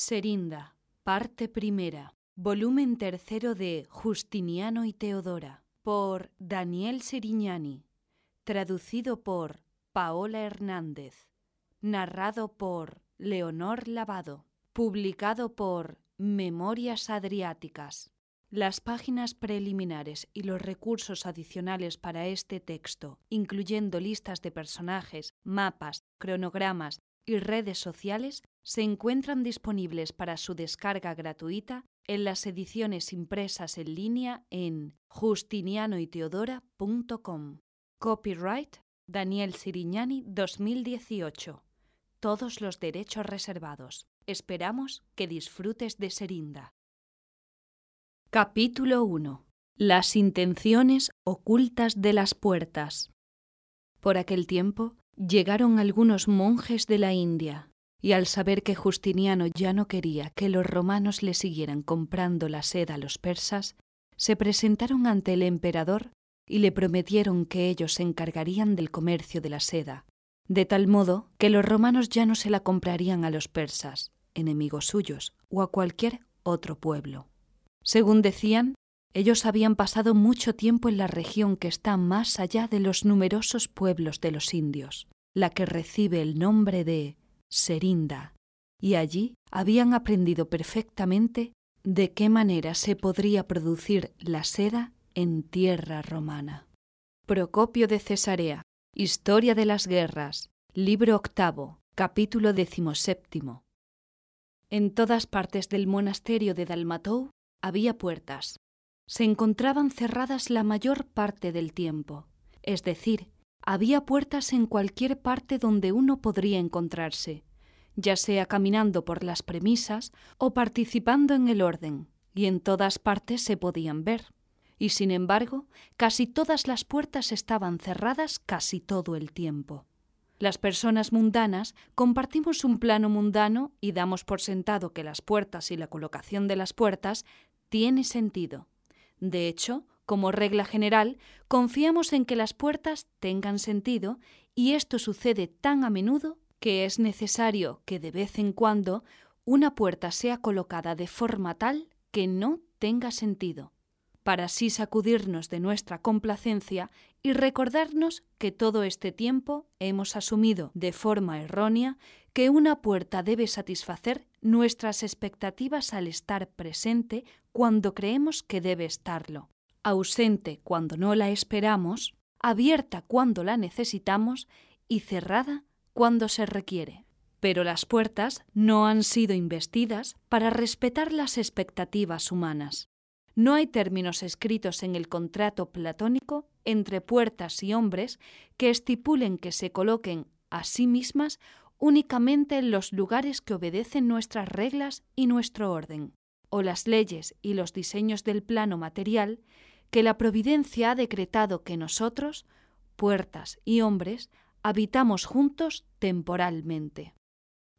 Serinda, parte primera, volumen tercero de Justiniano y Teodora, por Daniel Serignani, traducido por Paola Hernández, narrado por Leonor Lavado, publicado por Memorias Adriáticas. Las páginas preliminares y los recursos adicionales para este texto, incluyendo listas de personajes, mapas, cronogramas y redes sociales, se encuentran disponibles para su descarga gratuita en las ediciones impresas en línea en justinianoyteodora.com. Copyright Daniel Sirignani 2018. Todos los derechos reservados. Esperamos que disfrutes de Serinda. Capítulo 1. Las intenciones ocultas de las puertas. Por aquel tiempo llegaron algunos monjes de la India y al saber que Justiniano ya no quería que los romanos le siguieran comprando la seda a los persas, se presentaron ante el emperador y le prometieron que ellos se encargarían del comercio de la seda, de tal modo que los romanos ya no se la comprarían a los persas, enemigos suyos, o a cualquier otro pueblo. Según decían, ellos habían pasado mucho tiempo en la región que está más allá de los numerosos pueblos de los indios, la que recibe el nombre de Serinda, y allí habían aprendido perfectamente de qué manera se podría producir la seda en tierra romana. Procopio de Cesarea, Historia de las Guerras, libro octavo, capítulo decimoséptimo. En todas partes del monasterio de Dalmatou había puertas. Se encontraban cerradas la mayor parte del tiempo, es decir, había puertas en cualquier parte donde uno podría encontrarse, ya sea caminando por las premisas o participando en el orden, y en todas partes se podían ver. Y sin embargo, casi todas las puertas estaban cerradas casi todo el tiempo. Las personas mundanas compartimos un plano mundano y damos por sentado que las puertas y la colocación de las puertas tiene sentido. De hecho, como regla general, confiamos en que las puertas tengan sentido y esto sucede tan a menudo que es necesario que de vez en cuando una puerta sea colocada de forma tal que no tenga sentido, para así sacudirnos de nuestra complacencia y recordarnos que todo este tiempo hemos asumido de forma errónea que una puerta debe satisfacer nuestras expectativas al estar presente cuando creemos que debe estarlo ausente cuando no la esperamos, abierta cuando la necesitamos y cerrada cuando se requiere. Pero las puertas no han sido investidas para respetar las expectativas humanas. No hay términos escritos en el contrato platónico entre puertas y hombres que estipulen que se coloquen a sí mismas únicamente en los lugares que obedecen nuestras reglas y nuestro orden, o las leyes y los diseños del plano material que la providencia ha decretado que nosotros, puertas y hombres, habitamos juntos temporalmente.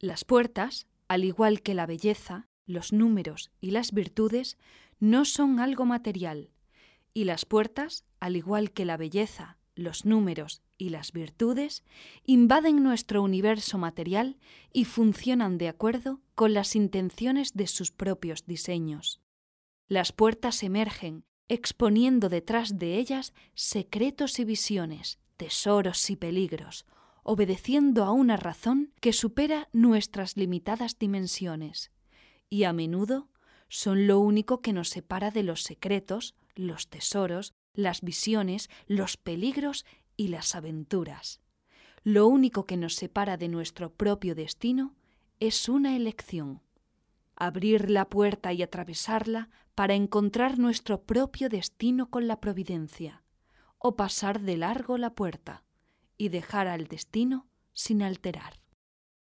Las puertas, al igual que la belleza, los números y las virtudes, no son algo material, y las puertas, al igual que la belleza, los números y las virtudes, invaden nuestro universo material y funcionan de acuerdo con las intenciones de sus propios diseños. Las puertas emergen exponiendo detrás de ellas secretos y visiones, tesoros y peligros, obedeciendo a una razón que supera nuestras limitadas dimensiones, y a menudo son lo único que nos separa de los secretos, los tesoros, las visiones, los peligros y las aventuras. Lo único que nos separa de nuestro propio destino es una elección. Abrir la puerta y atravesarla para encontrar nuestro propio destino con la providencia, o pasar de largo la puerta y dejar al destino sin alterar.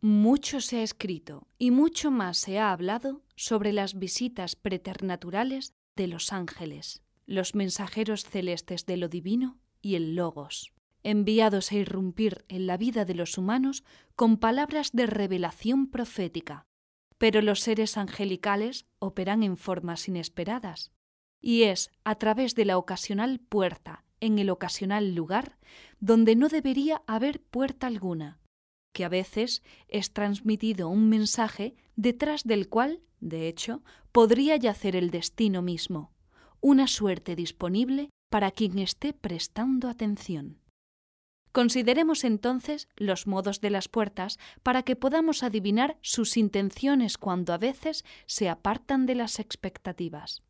Mucho se ha escrito y mucho más se ha hablado sobre las visitas preternaturales de los ángeles, los mensajeros celestes de lo divino y el logos, enviados a irrumpir en la vida de los humanos con palabras de revelación profética, pero los seres angelicales operan en formas inesperadas, y es a través de la ocasional puerta en el ocasional lugar donde no debería haber puerta alguna, que a veces es transmitido un mensaje detrás del cual, de hecho, podría yacer el destino mismo, una suerte disponible para quien esté prestando atención. Consideremos entonces los modos de las puertas para que podamos adivinar sus intenciones cuando a veces se apartan de las expectativas.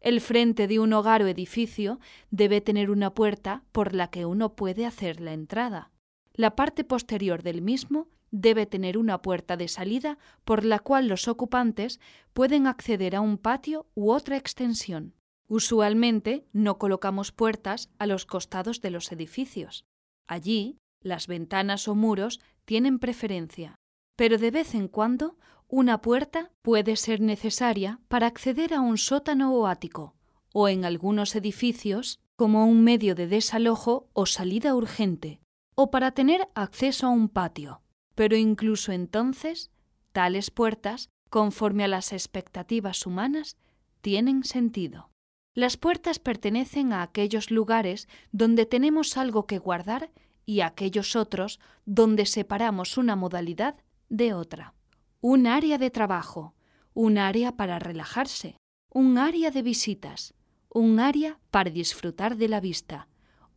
El frente de un hogar o edificio debe tener una puerta por la que uno puede hacer la entrada. La parte posterior del mismo debe tener una puerta de salida por la cual los ocupantes pueden acceder a un patio u otra extensión. Usualmente no colocamos puertas a los costados de los edificios. Allí, las ventanas o muros tienen preferencia, pero de vez en cuando una puerta puede ser necesaria para acceder a un sótano o ático, o en algunos edificios como un medio de desalojo o salida urgente, o para tener acceso a un patio. Pero incluso entonces, tales puertas, conforme a las expectativas humanas, tienen sentido. Las puertas pertenecen a aquellos lugares donde tenemos algo que guardar y a aquellos otros donde separamos una modalidad de otra. Un área de trabajo, un área para relajarse, un área de visitas, un área para disfrutar de la vista,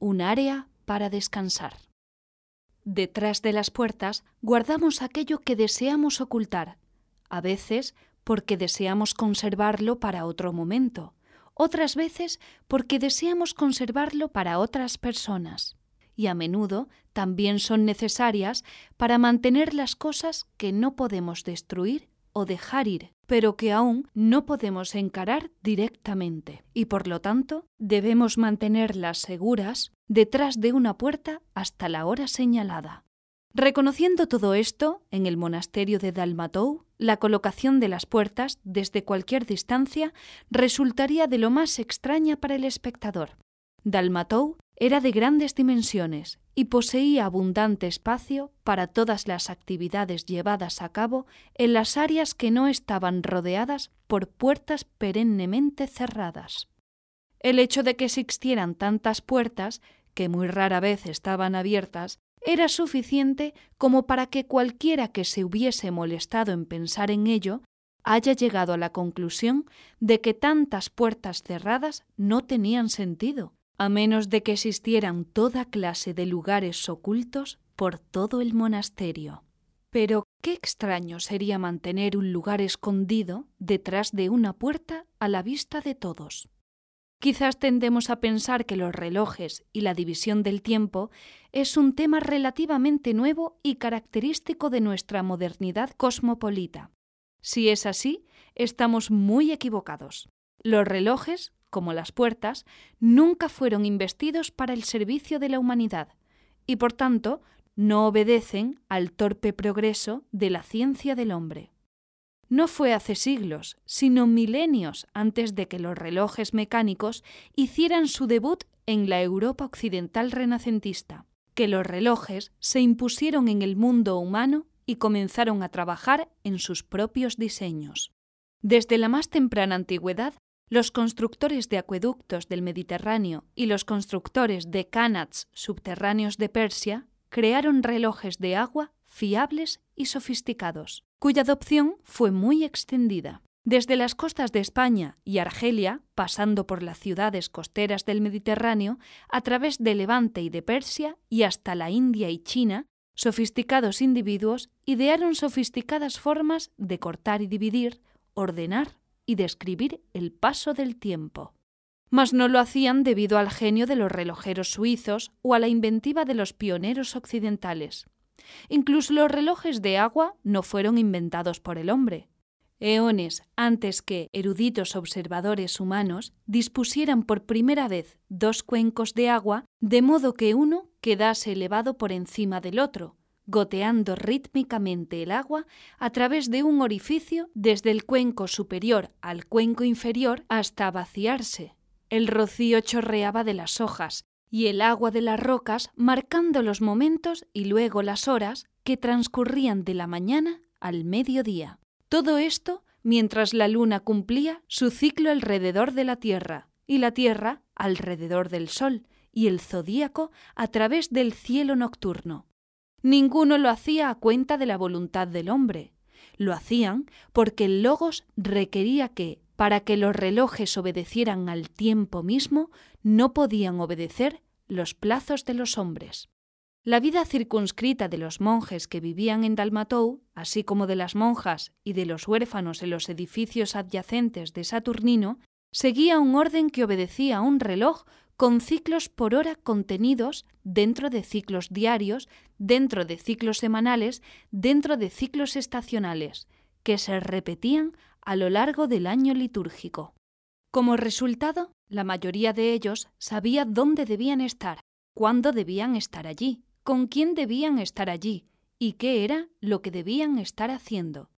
un área para descansar. Detrás de las puertas guardamos aquello que deseamos ocultar, a veces porque deseamos conservarlo para otro momento, otras veces porque deseamos conservarlo para otras personas, y a menudo también son necesarias para mantener las cosas que no podemos destruir o dejar ir, pero que aún no podemos encarar directamente, y por lo tanto debemos mantenerlas seguras detrás de una puerta hasta la hora señalada. Reconociendo todo esto, en el monasterio de Dalmatou, la colocación de las puertas desde cualquier distancia resultaría de lo más extraña para el espectador. Dalmatou era de grandes dimensiones y poseía abundante espacio para todas las actividades llevadas a cabo en las áreas que no estaban rodeadas por puertas perennemente cerradas. El hecho de que existieran tantas puertas, que muy rara vez estaban abiertas, era suficiente como para que cualquiera que se hubiese molestado en pensar en ello haya llegado a la conclusión de que tantas puertas cerradas no tenían sentido, a menos de que existieran toda clase de lugares ocultos por todo el monasterio. Pero qué extraño sería mantener un lugar escondido detrás de una puerta a la vista de todos. Quizás tendemos a pensar que los relojes y la división del tiempo es un tema relativamente nuevo y característico de nuestra modernidad cosmopolita. Si es así, estamos muy equivocados. Los relojes como las puertas, nunca fueron investidos para el servicio de la humanidad y por tanto no obedecen al torpe progreso de la ciencia del hombre. No fue hace siglos, sino milenios antes de que los relojes mecánicos hicieran su debut en la Europa occidental renacentista, que los relojes se impusieron en el mundo humano y comenzaron a trabajar en sus propios diseños. Desde la más temprana antigüedad los constructores de acueductos del Mediterráneo y los constructores de canats subterráneos de Persia crearon relojes de agua fiables y sofisticados, cuya adopción fue muy extendida. Desde las costas de España y Argelia, pasando por las ciudades costeras del Mediterráneo, a través de Levante y de Persia y hasta la India y China, sofisticados individuos idearon sofisticadas formas de cortar y dividir, ordenar y describir el paso del tiempo. Mas no lo hacían debido al genio de los relojeros suizos o a la inventiva de los pioneros occidentales. Incluso los relojes de agua no fueron inventados por el hombre. Eones antes que eruditos observadores humanos dispusieran por primera vez dos cuencos de agua de modo que uno quedase elevado por encima del otro, goteando rítmicamente el agua a través de un orificio desde el cuenco superior al cuenco inferior hasta vaciarse. El rocío chorreaba de las hojas y el agua de las rocas marcando los momentos y luego las horas que transcurrían de la mañana al mediodía. Todo esto mientras la luna cumplía su ciclo alrededor de la Tierra y la Tierra alrededor del Sol y el zodíaco a través del cielo nocturno. Ninguno lo hacía a cuenta de la voluntad del hombre. Lo hacían porque el logos requería que, para que los relojes obedecieran al tiempo mismo, no podían obedecer los plazos de los hombres. La vida circunscrita de los monjes que vivían en Dalmatou, así como de las monjas y de los huérfanos en los edificios adyacentes de Saturnino, seguía un orden que obedecía a un reloj con ciclos por hora contenidos dentro de ciclos diarios, dentro de ciclos semanales, dentro de ciclos estacionales, que se repetían a lo largo del año litúrgico. Como resultado, la mayoría de ellos sabía dónde debían estar, cuándo debían estar allí, con quién debían estar allí y qué era lo que debían estar haciendo.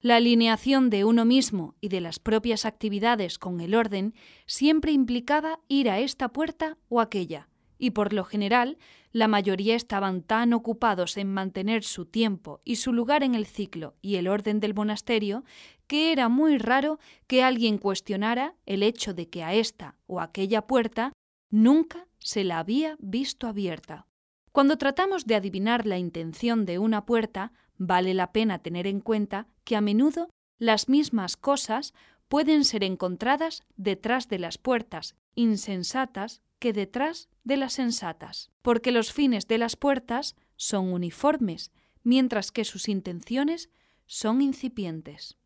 La alineación de uno mismo y de las propias actividades con el orden siempre implicaba ir a esta puerta o aquella, y por lo general la mayoría estaban tan ocupados en mantener su tiempo y su lugar en el ciclo y el orden del monasterio que era muy raro que alguien cuestionara el hecho de que a esta o aquella puerta nunca se la había visto abierta. Cuando tratamos de adivinar la intención de una puerta, vale la pena tener en cuenta que a menudo las mismas cosas pueden ser encontradas detrás de las puertas insensatas que detrás de las sensatas, porque los fines de las puertas son uniformes, mientras que sus intenciones son incipientes.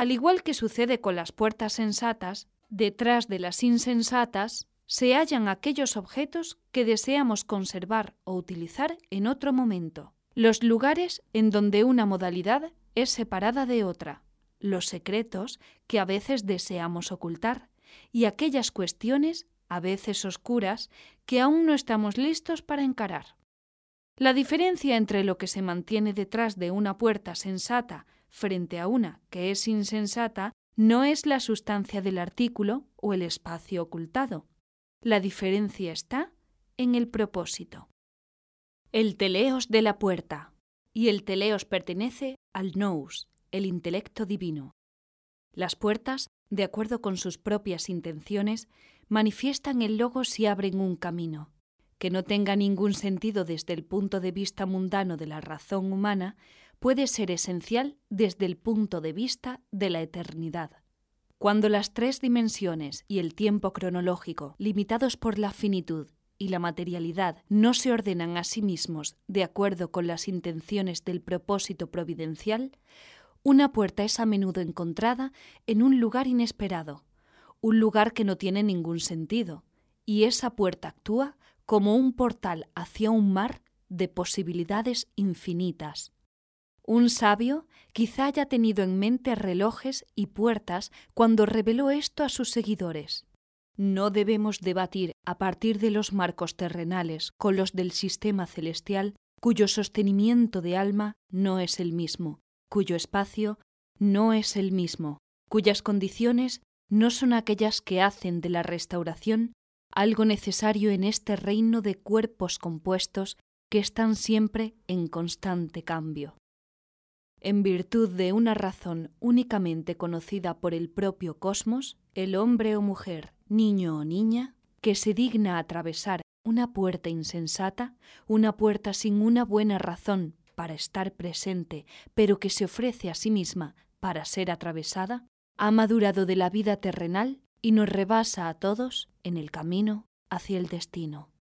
Al igual que sucede con las puertas sensatas, detrás de las insensatas se hallan aquellos objetos que deseamos conservar o utilizar en otro momento, los lugares en donde una modalidad es separada de otra, los secretos que a veces deseamos ocultar y aquellas cuestiones, a veces oscuras, que aún no estamos listos para encarar. La diferencia entre lo que se mantiene detrás de una puerta sensata frente a una que es insensata no es la sustancia del artículo o el espacio ocultado, la diferencia está en el propósito. El teleos de la puerta. Y el teleos pertenece al nous, el intelecto divino. Las puertas, de acuerdo con sus propias intenciones, manifiestan el logos y abren un camino. Que no tenga ningún sentido desde el punto de vista mundano de la razón humana, puede ser esencial desde el punto de vista de la eternidad. Cuando las tres dimensiones y el tiempo cronológico, limitados por la finitud y la materialidad, no se ordenan a sí mismos de acuerdo con las intenciones del propósito providencial, una puerta es a menudo encontrada en un lugar inesperado, un lugar que no tiene ningún sentido, y esa puerta actúa como un portal hacia un mar de posibilidades infinitas. Un sabio quizá haya tenido en mente relojes y puertas cuando reveló esto a sus seguidores. No debemos debatir a partir de los marcos terrenales con los del sistema celestial cuyo sostenimiento de alma no es el mismo, cuyo espacio no es el mismo, cuyas condiciones no son aquellas que hacen de la restauración algo necesario en este reino de cuerpos compuestos que están siempre en constante cambio en virtud de una razón únicamente conocida por el propio cosmos, el hombre o mujer, niño o niña, que se digna atravesar una puerta insensata, una puerta sin una buena razón para estar presente, pero que se ofrece a sí misma para ser atravesada, ha madurado de la vida terrenal y nos rebasa a todos en el camino hacia el destino.